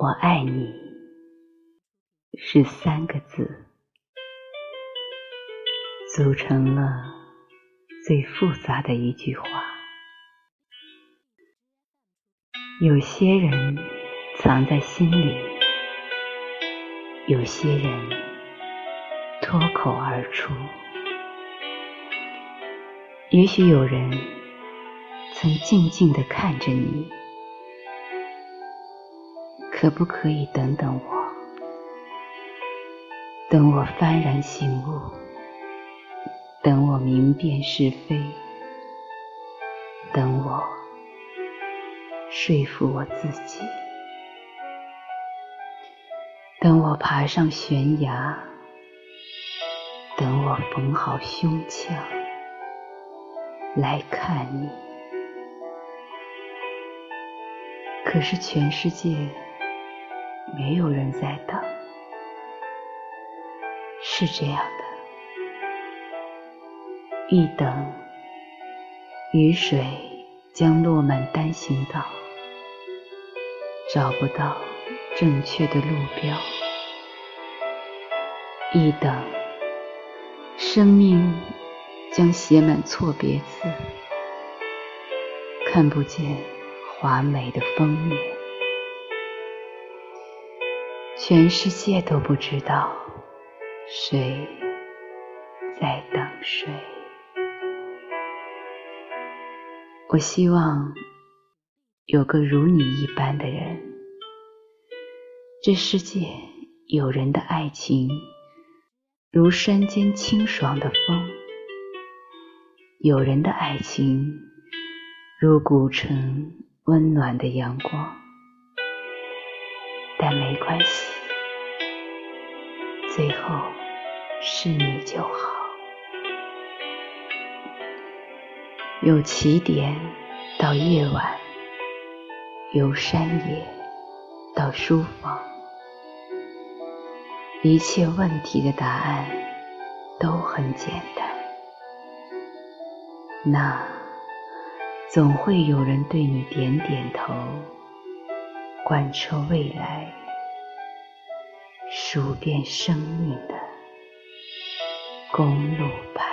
我爱你是三个字，组成了最复杂的一句话。有些人藏在心里，有些人脱口而出。也许有人曾静静地看着你。可不可以等等我？等我幡然醒悟，等我明辨是非，等我说服我自己，等我爬上悬崖，等我缝好胸腔来看你。可是全世界。没有人在等，是这样的，一等，雨水将落满单行道，找不到正确的路标；一等，生命将写满错别字，看不见华美的封面。全世界都不知道谁在等谁。我希望有个如你一般的人。这世界有人的爱情如山间清爽的风，有人的爱情如古城温暖的阳光。但没关系，最后是你就好。由起点到夜晚，由山野到书房，一切问题的答案都很简单。那总会有人对你点点头。贯彻未来，数遍生命的公路牌。